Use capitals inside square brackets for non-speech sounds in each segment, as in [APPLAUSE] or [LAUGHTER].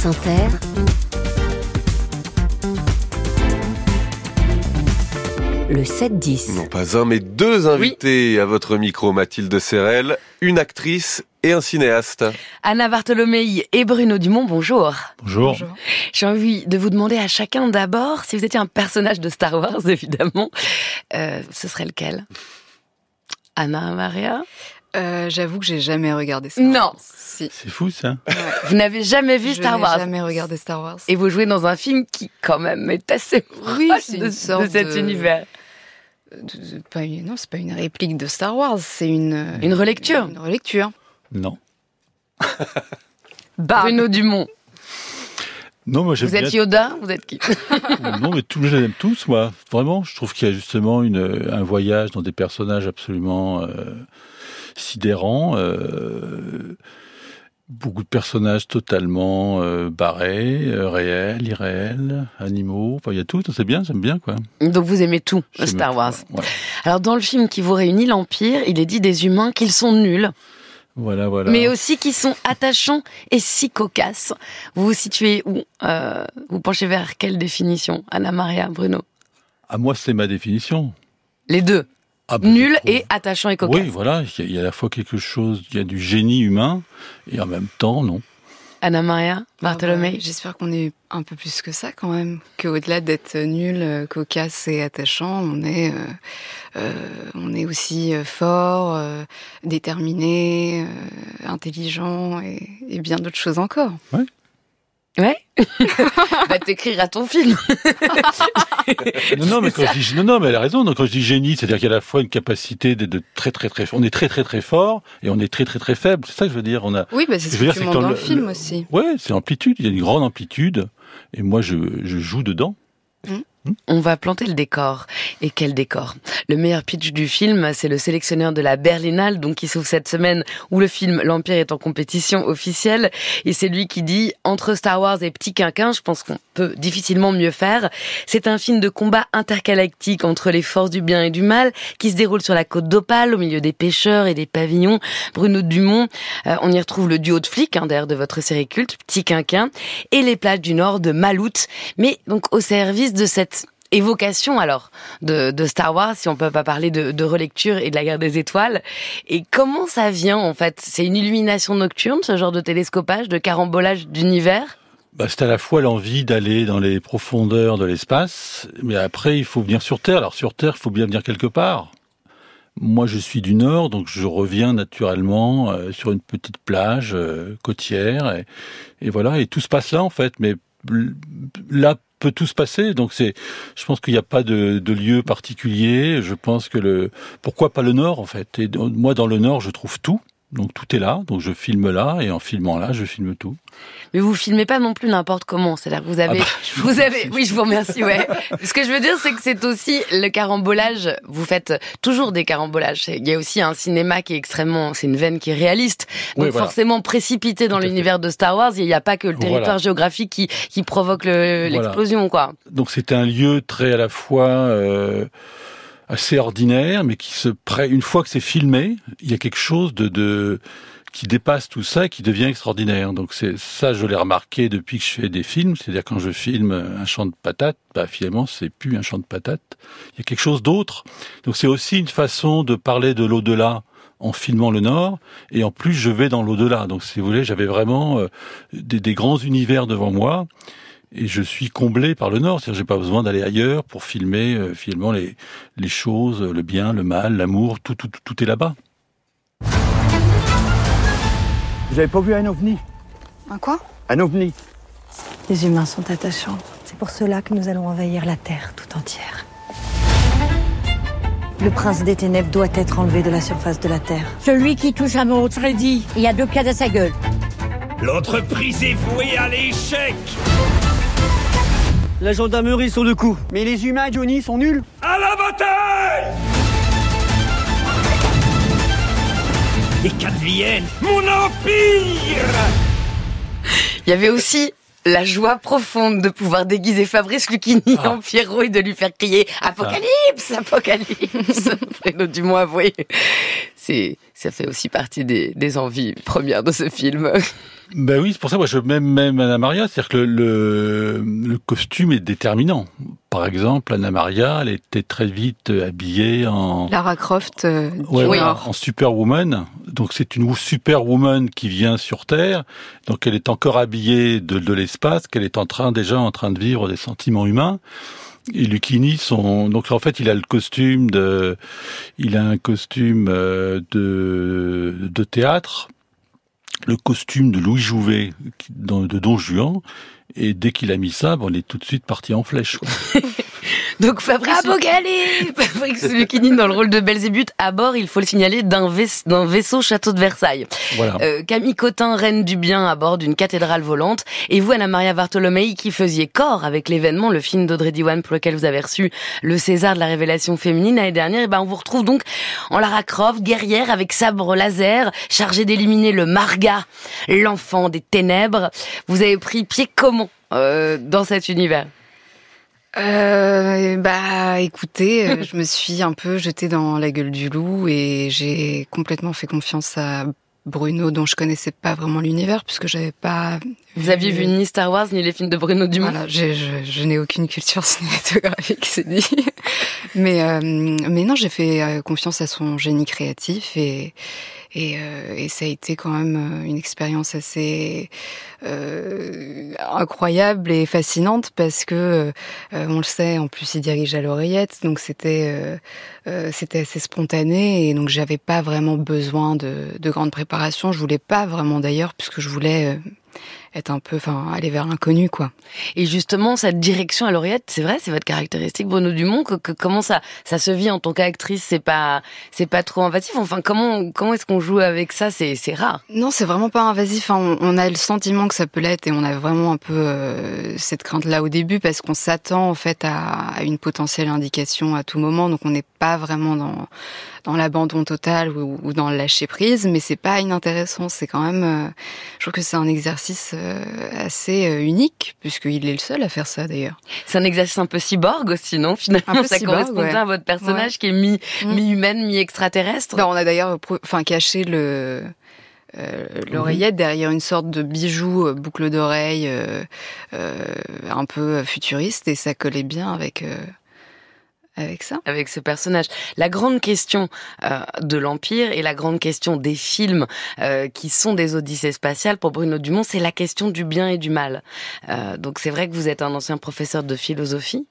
France Inter, le 7-10. Non pas un, mais deux invités à votre micro, Mathilde Serrel, une actrice et un cinéaste. Anna Bartholomei et Bruno Dumont, bonjour. Bonjour. J'ai envie de vous demander à chacun d'abord, si vous étiez un personnage de Star Wars, [LAUGHS] évidemment, euh, ce serait lequel? Anna Maria? Euh, J'avoue que j'ai jamais regardé Star Non. Wars. Si. C'est fou ça. Ouais. Vous n'avez jamais vu Je Star n'ai Wars jamais regardé Star Wars. Et vous jouez dans un film qui, quand même, est assez Oui, proche de, une sorte de cet de- univers. De- de- pas une- non, c'est pas une réplique de Star Wars, c'est une Une relecture. Une relecture. Non. [LAUGHS] Bruno Dumont. Non, moi Vous êtes bien. Yoda Vous êtes qui [LAUGHS] [LAUGHS] Non, mais tous, je les aime tous, moi. Vraiment, je trouve qu'il y a justement une, un voyage dans des personnages absolument euh, sidérants. euh, beaucoup de personnages totalement euh, barrés, euh, réels, irréels, animaux. Enfin, il y a tout. C'est bien, j'aime bien, quoi. Donc vous aimez tout, Star tout, Wars. ouais. Alors dans le film qui vous réunit, l'Empire, il est dit des humains qu'ils sont nuls. Voilà, voilà. mais aussi qui sont attachants et si cocasses. Vous vous situez où Euh, Vous penchez vers quelle définition Anna Maria, Bruno? À moi, c'est ma définition. Les deux. Ah, ben, je Nul et attachant et cocasse. Oui, voilà. Il y, a, il y a à la fois quelque chose, il y a du génie humain, et en même temps, non. Anna Maria, Ah Bartholomé. bah, J'espère qu'on est un peu plus que ça quand même. Qu'au-delà d'être nul, euh, cocasse et attachant, on est, euh, euh, on est aussi fort, euh, déterminé, euh, intelligent et, et bien d'autres choses encore. Ouais [LAUGHS] Va t'écrire à ton film. [LAUGHS] Non, non, mais quand je dis, non, non, mais elle a raison. Donc, quand je dis génie, c'est-à-dire qu'il y a à la fois une capacité de, de très, très, très, on est très, très, très fort et on est très, très, très faible. C'est ça que je veux dire. On a, Oui, bah, c'est Je ce veux dire, que tu dans le film le- aussi. ouais, c'est l'amplitude. Il y a une grande amplitude. Et moi, je, je joue dedans. On va planter le décor. Et quel décor? Le meilleur pitch du film, c'est le sélectionneur de la Berlinale, donc qui s'ouvre cette semaine où le film L'Empire est en compétition officielle. Et c'est lui qui dit entre Star Wars et Petit Quinquin, je pense qu'on peut difficilement mieux faire. C'est un film de combat intergalactique entre les forces du bien et du mal qui se déroule sur la côte d'Opale, au milieu des pêcheurs et des pavillons. Bruno Dumont, euh, on y retrouve le duo de flics, hein, d'ailleurs de votre série culte, Petit Quinquin, et les plages du nord de Malout, mais donc au service de cette évocation alors de, Star Wars, si on peut pas parler de, relecture et de la guerre des étoiles. Et comment ça vient en fait? C'est une illumination nocturne, ce genre de télescopage, de carambolage d'univers? Bah, c'est à la fois l'envie d'aller dans les profondeurs de l'espace, mais après, il faut venir sur Terre. Alors, sur Terre, il faut bien venir quelque part. Moi, je suis du Nord, donc je reviens naturellement euh, sur une petite plage euh, côtière, et, voilà, et tout se passe là, en fait. Mais là peut tout se passer, donc c'est, je pense qu'il n'y a pas de, de lieu particulier. Je pense que le, pourquoi pas le Nord, en fait. Et moi, dans le Nord, je trouve tout. Donc tout est là, donc je filme là, et en filmant là, je filme tout. Mais vous filmez pas non plus n'importe comment. C'est-à-dire que vous avez, Ah bah, [LAUGHS] je vous vous avez, oui, je vous remercie. Ouais. Ce que je veux dire, c'est que c'est aussi le carambolage. Vous faites toujours des carambolages. Il y a aussi un cinéma qui est extrêmement, c'est une veine qui est réaliste. Donc Oui, voilà. forcément précipité dans l'univers de Star Wars. Il n'y a pas que le Voilà. territoire géographique qui qui provoque le- Voilà. l'explosion, quoi. Donc c'est un lieu très à la fois euh, assez ordinaire, mais qui se prête. Une fois que c'est filmé, il y a quelque chose de, de qui dépasse tout ça et qui devient extraordinaire. Donc c'est ça, je l'ai remarqué depuis que je fais des films. C'est-à-dire quand je filme un champ de patates, bah finalement c'est plus un champ de patates. Il y a quelque chose d'autre. Donc c'est aussi une façon de parler de l'au-delà en filmant le Nord, et en plus je vais dans l'au-delà. Donc si vous voulez, j'avais vraiment euh, des, des grands univers devant moi, et je suis comblé par le Nord. C'est-à-dire, j'ai pas besoin d'aller ailleurs pour filmer euh, finalement les les choses, le bien, le mal, l'amour, tout tout tout, tout est là-bas. Vous avez pas vu un ovni? Un quoi? Un ovni Les humains sont attachants. C'est pour cela que nous allons envahir la Terre tout entière. Le prince des ténèbres doit être enlevé de la surface de la Terre. Celui qui touche à mon Freddy, il y a deux pieds à sa gueule. L'entreprise est vouée à l'échec La gendarmerie sur le coup. Mais les humains, Johnny, sont nuls À la bataille Et qu'advienne mon empire Il y avait aussi la joie profonde de pouvoir déguiser Fabrice Lucchini Ah. en Pierrot et de lui faire crier Apocalypse, Apocalypse. Bruno Dumont avoué. C'est ça fait aussi partie des, des envies premières de ce film. [LAUGHS] Ben oui, c'est pour ça moi je même même Anna Maria, c'est-à-dire que le, le, costume est déterminant. Par exemple, Anna Maria, elle était très vite habillée en Lara Croft euh, ouais, en superwoman. Donc c'est une superwoman qui vient sur Terre. Donc elle est encore habillée de, de l'espace, qu'elle est en train déjà en train de vivre des sentiments humains. Et Lucchini, son donc en fait, il a le costume de, il a un costume euh, de de théâtre le costume de Louis Jouvet de Don Juan. Et dès qu'il a mis ça, bon, on est tout de suite parti en flèche. [LAUGHS] Donc Fabrice, [LAUGHS] Fabrice Lucchini dans le rôle de Belzébuth à bord, il faut le signaler, d'un vaisseau château de Versailles. Voilà. Euh, Camille Cotin, reine du bien à bord d'une cathédrale volante. Et vous, Anna Maria Bartolomei, qui faisiez corps avec l'événement, le film d'Audrey Diwan pour lequel vous avez reçu le César de la révélation féminine l'année dernière, et ben on vous retrouve donc en Lara Croft, guerrière avec sabre laser, chargée d'éliminer le Marga, l'enfant des ténèbres. Vous avez pris pied comment euh, dans cet univers? Euh, bah écoutez, euh, je me suis un peu jetée dans la gueule du loup et j'ai complètement fait confiance à Bruno dont je connaissais pas vraiment l'univers puisque j'avais pas vous aviez vu ni Star Wars ni les films de Bruno Dumont Voilà, je, je, je n'ai aucune culture [LAUGHS] cinématographique, c'est dit. Mais euh, mais non, j'ai fait euh, confiance à son génie créatif et et, euh, et ça a été quand même une expérience assez euh, incroyable et fascinante parce que on le sait, en plus il dirige à l'oreillette, donc c'était c'était assez spontané et donc j'avais pas vraiment besoin de, de grande préparation. Je voulais pas vraiment d'ailleurs puisque je voulais être un peu, enfin, aller vers l'inconnu, quoi. Et justement, cette direction à l'oreillette, c'est vrai, c'est votre caractéristique, Bruno Dumont. Que, comment ça, ça se vit en tant qu'actrice C'est pas, c'est pas trop invasif. Enfin, comment, comment est-ce qu'on joue avec ça C'est, c'est rare. Non, c'est vraiment pas invasif. Enfin, on, a le sentiment que ça peut l'être, et on a vraiment un peu euh, cette crainte-là au début parce qu'on s'attend en fait à, à, une potentielle indication à tout moment. Donc, on n'est pas vraiment dans dans l'abandon total ou, ou, dans le lâcher prise, mais c'est pas inintéressant. C'est quand même, euh, je trouve que c'est un exercice assez euh, unique, puisqu'il est le seul à faire ça d'ailleurs. C'est un exercice un peu cyborg aussi, non Finalement, ça cyborg, correspond bien à votre personnage qui est mi, mm. mi-humaine, mi-extraterrestre? Ben, on a d'ailleurs enfin, caché le... Euh, l'oreillette derrière une sorte de bijou boucle d'oreille euh, un peu futuriste et ça collait bien avec avec ça. Avec ce personnage. La grande question euh, de l'Empire et la grande question des films euh, qui sont des odyssées spatiales pour Bruno Dumont, c'est la question du bien et du mal. Euh, donc c'est vrai que vous êtes un ancien professeur de philosophie,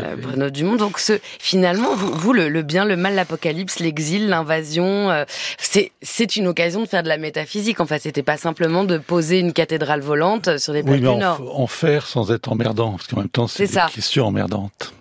euh, Bruno Dumont. Donc ce, finalement, vous, vous le, le, bien, le mal, l'apocalypse, l'exil, l'invasion, euh, c'est c'est une occasion de faire de la métaphysique. En fait, c'était pas simplement de poser une cathédrale volante sur les plaines oui, du Nord. En faire sans être emmerdant, parce qu'en même temps, c'est des questions emmerdantes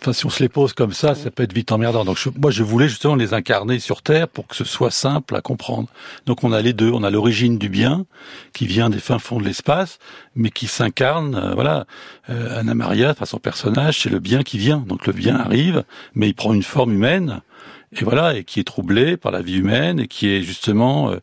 enfin, si on se les pose comme ça, ça peut être vite emmerdant. Donc, moi, je voulais justement les incarner sur Terre pour que ce soit simple à comprendre. Donc, on a les deux. On a l'origine du bien, qui vient des fins fonds de l'espace, mais qui s'incarne, euh, voilà. Euh, Anna Maria, enfin, son personnage, c'est le bien qui vient. Donc, le bien arrive, mais il prend une forme humaine et voilà, et qui est troublé par la vie humaine et qui est justement euh,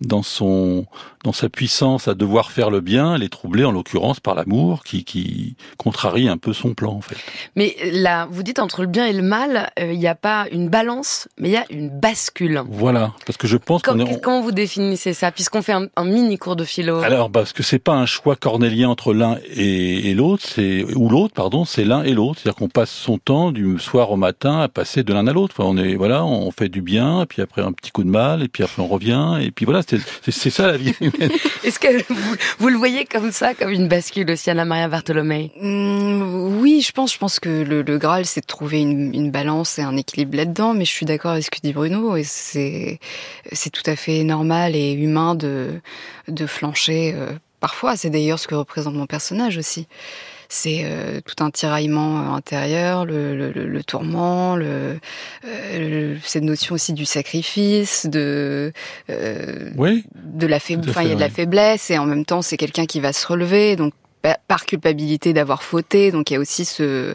dans son dans sa puissance à devoir faire le bien, elle est troublée en l'occurrence par l'amour qui qui contrarie un peu son plan en fait. Mais là, vous dites entre le bien et le mal, euh, il n'y a pas une balance, mais il y a une bascule. Voilà, parce que je pense qu'on est... comment vous définissez ça puisqu'on fait un, un, mini cours de philo? Alors parce que c'est pas un choix cornélien entre l'un et, et l'autre, c'est ou l'autre pardon, c'est l'un et l'autre, c'est-à-dire qu'on passe son temps du soir au matin à passer de l'un à l'autre. Enfin, on est voilà, on fait du bien, et puis après un petit coup de mal, et puis après on revient, et puis voilà, c'est ça la vie. [LAUGHS] Est-ce que vous, le voyez comme ça, comme une bascule aussi, Anna Maria Bartholomé? Mmh, Oui, je pense. Je pense que le, Graal, c'est de trouver une, balance et un équilibre là-dedans. Mais je suis d'accord avec ce que dit Bruno, et c'est c'est tout à fait normal et humain de de flancher. Euh, parfois, c'est d'ailleurs ce que représente mon personnage aussi c'est euh, tout un tiraillement euh, intérieur, le, le, le tourment, le, euh, cette notion aussi du sacrifice, de euh, oui, de la faiblesse. Enfin, il y a de la faiblesse et en même temps, c'est quelqu'un qui va se relever. Donc par culpabilité d'avoir fauté. Donc il y a aussi ce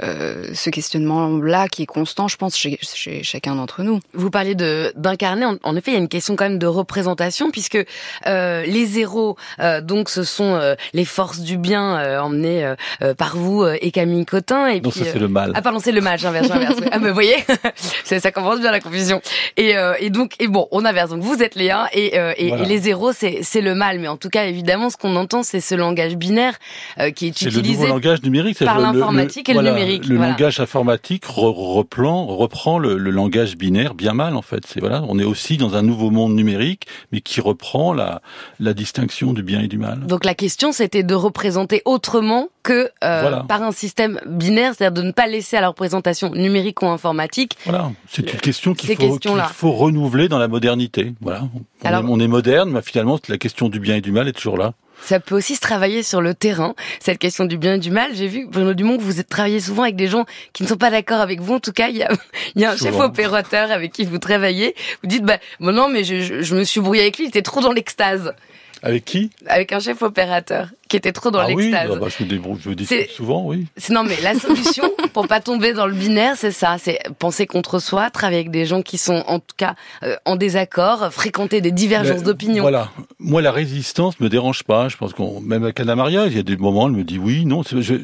ce questionnement-là qui est constant, je pense, chez, chez chacun d'entre nous. Vous parlez de d'incarner. En, effet, il y a une question quand même de représentation, puisque les zéros, donc, ce sont les forces du bien emmenées par vous et Camille Cotin. Et non, puis, ça c'est le mal. Ah pardon, c'est le mal. J'inverse, j'inverse. [LAUGHS] ah, mais vous voyez, [LAUGHS] ça commence bien la confusion. Et, et donc, et bon, on inverse. Donc, vous êtes les 1 et, et, et les zéros, c'est le mal. Mais en tout cas, évidemment, ce qu'on entend, c'est ce langage binaire euh, qui est, utilisé le nouveau langage numérique, par l'informatique et le numérique. Le langage informatique reprend, reprend le, langage binaire bien mal en fait. C'est voilà, on est aussi dans un nouveau monde numérique, mais qui reprend la, la distinction du bien et du mal. Donc la question, c'était de représenter autrement que euh, par un système binaire, c'est-à-dire de ne pas laisser à la représentation numérique ou informatique. Voilà, c'est une question qu'il faut, faut renouveler dans la modernité. Voilà, on, est, on est moderne, mais finalement la question du bien et du mal est toujours là. Ça peut aussi se travailler sur le terrain, cette question du bien et du mal. J'ai vu, Bruno Dumont, que vous êtes travaillé souvent avec des gens qui ne sont pas d'accord avec vous. En tout cas, il y a, il y a un chef opérateur avec qui vous travaillez. Vous dites, bah, bon non, mais je, je me suis brouillé avec lui, il était trop dans l'extase. Avec qui? Avec un chef opérateur qui était trop dans ah l'extase. Oui, bah, je, débrouille, je dis souvent, oui. Non, mais la solution [LAUGHS] pour pas tomber dans le binaire, c'est ça, c'est penser contre soi, travailler avec des gens qui sont en tout cas euh, en désaccord, fréquenter des divergences d'opinion. Voilà. Moi, la résistance me dérange pas. Je pense qu'on même avec Anna Maria, il y a des moments, elle me dit oui, non. Je,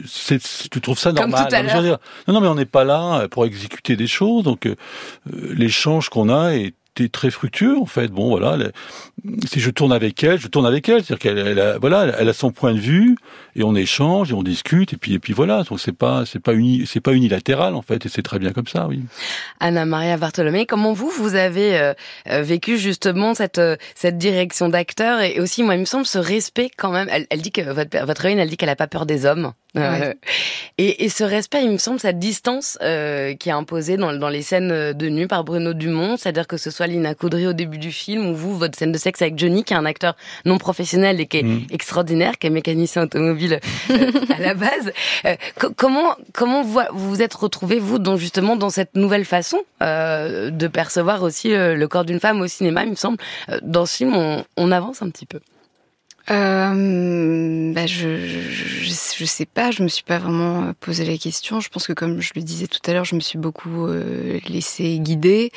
tu trouves ça normal Comme tout à non, non, mais on n'est pas là pour exécuter des choses. Donc, euh, l'échange qu'on a est très fructueux en fait. Bon voilà, si je tourne avec elle, je tourne avec elle, c'est-à-dire qu'elle elle a, voilà, elle a son point de vue et on échange et on discute et puis et puis voilà. Donc c'est pas c'est pas uni, c'est pas unilatéral en fait et c'est très bien comme ça, oui. Anna Maria Bartholomé, comment vous vous avez euh, euh, vécu justement cette euh, cette direction d'acteur et aussi moi il me semble ce respect quand même. Elle, elle dit que votre votre héroïne, elle dit qu'elle a pas peur des hommes. [LAUGHS] Et, et, ce respect, il me semble, cette distance euh, qui est imposée dans, dans, les scènes de nu par Bruno Dumont, c'est-à-dire que ce soit Lina Coudry au début du film, ou vous, votre scène de sexe avec Johnny, qui est un acteur non professionnel et qui est mm. extraordinaire, qui est mécanicien automobile euh, [LAUGHS] à la base. comment comment vous vous êtes retrouvé vous, dans, justement, dans cette nouvelle façon de percevoir aussi le corps d'une femme au cinéma, il me semble. Dans ce film, on, on avance un petit peu euh, bah je, je, je, sais pas, je me suis pas vraiment euh, posé la question. Je pense que comme je le disais tout à l'heure, je me suis beaucoup euh, laissé guider.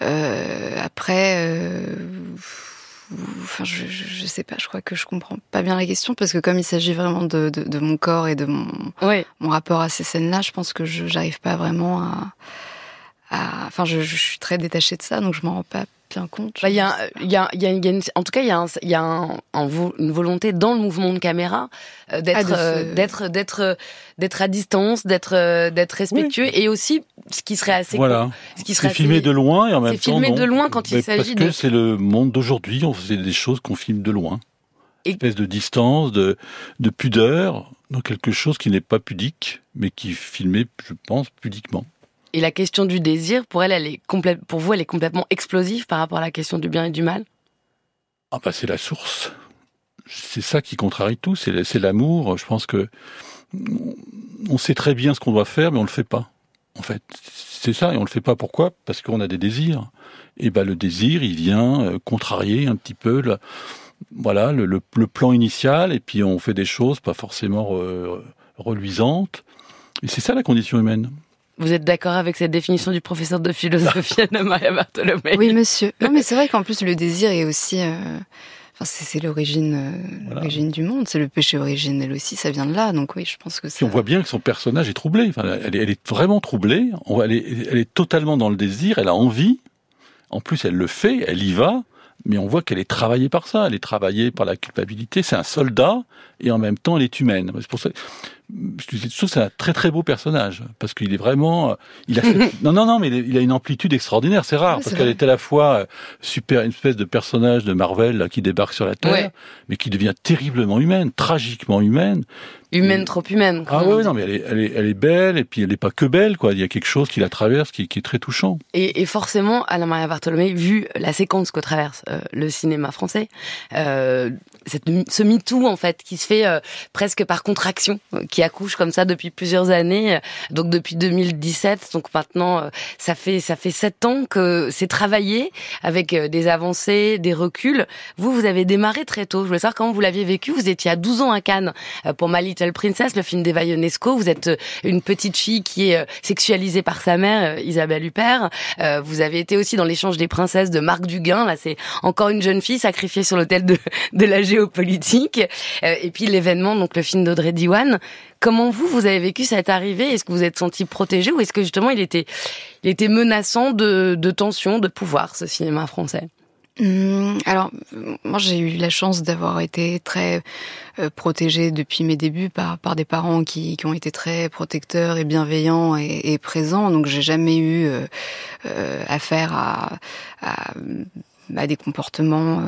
Euh, après, euh, enfin, je, je, sais pas, je crois que je comprends pas bien la question parce que comme il s'agit vraiment de, de, de, mon corps et de mon, mon rapport à ces scènes-là, je pense que je j'arrive pas vraiment à, à enfin, je, je, suis très détachée de ça, donc je m'en rends pas compte. Bah, il y, a, y, a, y, a une, en tout cas, il y a, un, y a un, une volonté dans le mouvement de caméra euh, d'être, ah, euh, d'être, d'être, euh, d'être à distance, d'être, d'être respectueux et aussi ce qui serait assez. Voilà. Ce qui serait filmé de loin et en même temps. C'est filmé de loin quand il s'agit de. Parce que c'est le monde d'aujourd'hui. On faisait des choses qu'on filme de loin. Une espèce de distance, de, de pudeur dans quelque chose qui n'est pas pudique, mais qui filmé, je pense, pudiquement. Et la question du désir, pour elle, elle est pour vous, elle est complètement explosive par rapport à la question du bien et du mal? Ah bah c'est la source. C'est ça qui contrarie tout, c'est l'amour. Je pense que on sait très bien ce qu'on doit faire, mais on le fait pas. En fait, c'est ça, et on le fait pas. Pourquoi? Parce qu'on a des désirs. Et ben le désir, il vient euh, contrarier un petit peu voilà le, le, plan initial, et puis on fait des choses pas forcément reluisantes. Et c'est ça la condition humaine. Vous êtes d'accord avec cette définition du professeur de philosophie [LAUGHS] Anna Maria Bartolomé Oui, monsieur. Non, mais c'est vrai qu'en plus, le [LAUGHS] désir est aussi. Euh, enfin, c'est l'origine, euh, l'origine du monde. C'est le péché originel aussi. Ça vient de là. Donc oui, je pense que. Ça... on voit bien que son personnage est troublé. Enfin, elle, est, elle est vraiment troublée. Elle est, elle est totalement dans le désir. Elle a envie. En plus, elle le fait. Elle y va mais on voit qu'elle est travaillée par ça, elle est travaillée par la culpabilité. C'est un soldat et en même temps elle est humaine. C'est pour ça, je trouve c'est un très très beau personnage parce qu'il est vraiment, euh, il a [LAUGHS] non non non mais il a une amplitude extraordinaire. C'est rare parce qu'elle est à la fois euh, super une espèce de personnage de Marvel qui débarque sur la terre, mais qui devient terriblement humaine, tragiquement humaine. Humaine, trop humaine. Ah oui, non, mais elle est, elle, est, elle est belle, et puis elle n'est pas que belle, quoi. Il y a quelque chose qui la traverse, qui, qui est très touchant. Et, et forcément, Alain Maria Bartholomé, vu la séquence que traverse euh, le cinéma français, euh, cette, ce MeToo en fait qui se fait euh, presque par contraction, qui accouche comme ça depuis plusieurs années, donc depuis 2017. Donc maintenant, ça fait ça fait sept ans que c'est travaillé avec des avancées, des reculs. Vous, vous avez démarré très tôt. Je voulais savoir comment vous l'aviez vécu. Vous étiez à 12 ans à Cannes pour My Little Princess, le film d'Eva Ionesco. Vous êtes une petite fille qui est sexualisée par sa mère, Isabelle Huppert. Vous avez été aussi dans l'échange des princesses de Marc Duguin. Là, c'est encore une jeune fille sacrifiée sur l'autel de, [LAUGHS] de la géopolitique. Euh, et puis l'événement, donc le film d'Audrey Diwan. Comment vous, vous avez vécu cette arrivée? Est-ce que vous êtes senti protégé ou est-ce que justement il était, menaçant de, tension, de pouvoir, ce cinéma français? Hum, alors, moi j'ai eu la chance d'avoir été très euh, protégée depuis mes débuts par, par des parents qui, ont été très protecteurs et bienveillants et, présents. Donc j'ai jamais eu euh, euh affaire à, des comportements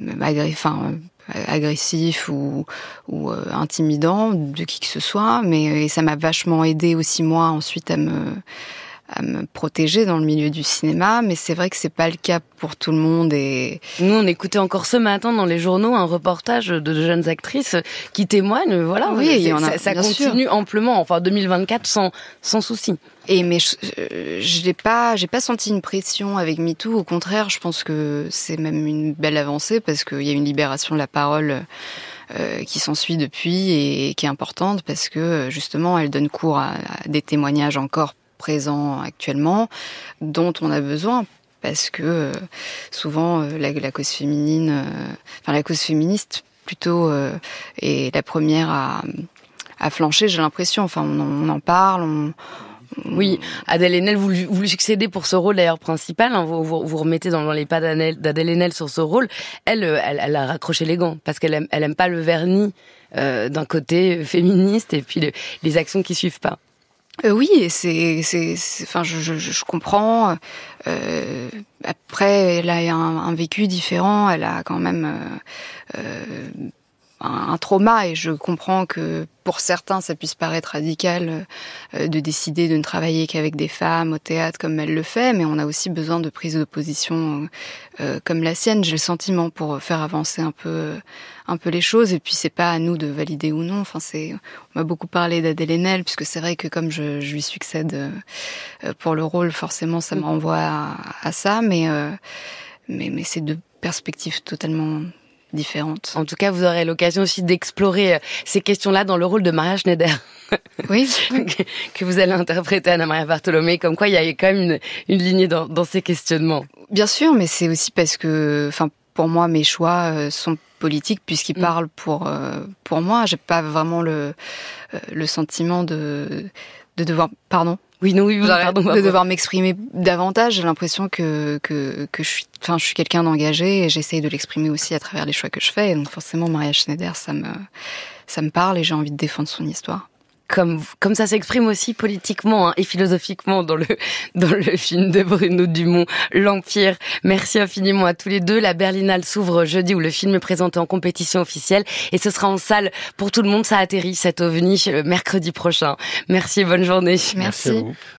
enfin, agressifs ou, ou euh, intimidants de qui que ce soit, mais ça m'a vachement aidé aussi moi ensuite à me à me protéger dans le milieu du cinéma, mais c'est vrai que c'est pas le cas pour tout le monde. Et nous, on écoutait encore ce matin dans les journaux un reportage de jeunes actrices qui témoignent. Voilà, oui, ça, ça continue amplement. Enfin, 2024 sans sans souci. Et mais je, je n'ai pas, j'ai pas senti une pression avec MeToo. Au contraire, je pense que c'est même une belle avancée parce qu'il y a une libération de la parole. Euh, qui s'ensuit depuis et qui est importante parce que justement elle donne cours à des témoignages encore présents actuellement, dont on a besoin parce que euh, souvent euh, la, cause féminine, euh, enfin la cause féministe plutôt est la première à, à flancher. J'ai l'impression. Enfin, on, en parle. oui, Adèle Haenel, vous, vous lui succédez pour ce rôle d'ailleurs principal. Hein, vous, vous, remettez dans les pas d'Adèle Haenel sur ce rôle. Elle, elle, elle, a raccroché les gants parce qu'elle aime, elle aime pas le vernis d'un côté féministe et puis les actions qui suivent pas. Euh, oui, c'est, c'est, enfin, je, je, je comprends. Euh, après, elle a un, un, vécu différent. Elle a quand même euh, euh un, trauma, et je comprends que pour certains, ça puisse paraître radical euh, de décider de ne travailler qu'avec des femmes au théâtre comme elle le fait, mais on a aussi besoin de prises de position euh, comme la sienne. J'ai le sentiment pour faire avancer un peu, un peu les choses. Et puis c'est pas à nous de valider ou non. Enfin, c'est, on m'a beaucoup parlé d'Adèle Haenel, puisque c'est vrai que comme je, je lui succède euh, pour le rôle, forcément, ça me renvoie à, à ça. Mais, mais, mais c'est deux perspectives totalement différentes. En tout cas, vous aurez l'occasion aussi d'explorer euh, ces questions-là dans le rôle de Maria Schneider. [LAUGHS] Oui. [LAUGHS] que vous allez interpréter Anna Maria Bartholomé, comme quoi il y a quand même une, une lignée dans, dans, ces questionnements. Bien sûr, mais c'est aussi parce que, enfin, pour moi, mes choix euh, sont politiques puisqu'ils mm. parlent pour euh, pour moi. J'ai pas vraiment le le sentiment de de devoir, pardon, oui, non, oui, pardon, de devoir m'exprimer davantage. J'ai l'impression que, que, que je suis, enfin, je suis quelqu'un d'engagé et j'essaye de l'exprimer aussi à travers les choix que je fais. donc, forcément, Maria Schneider, ça me, ça me parle et j'ai envie de défendre son histoire comme comme ça s'exprime aussi politiquement hein, et philosophiquement dans le [LAUGHS] dans le film de Bruno Dumont, L'Empire. Merci infiniment à tous les deux. La Berlinale s'ouvre jeudi où le film est présenté en compétition officielle et ce sera en salle pour tout le monde. Ça atterrit cet ovni mercredi prochain. Merci, bonne journée. Merci.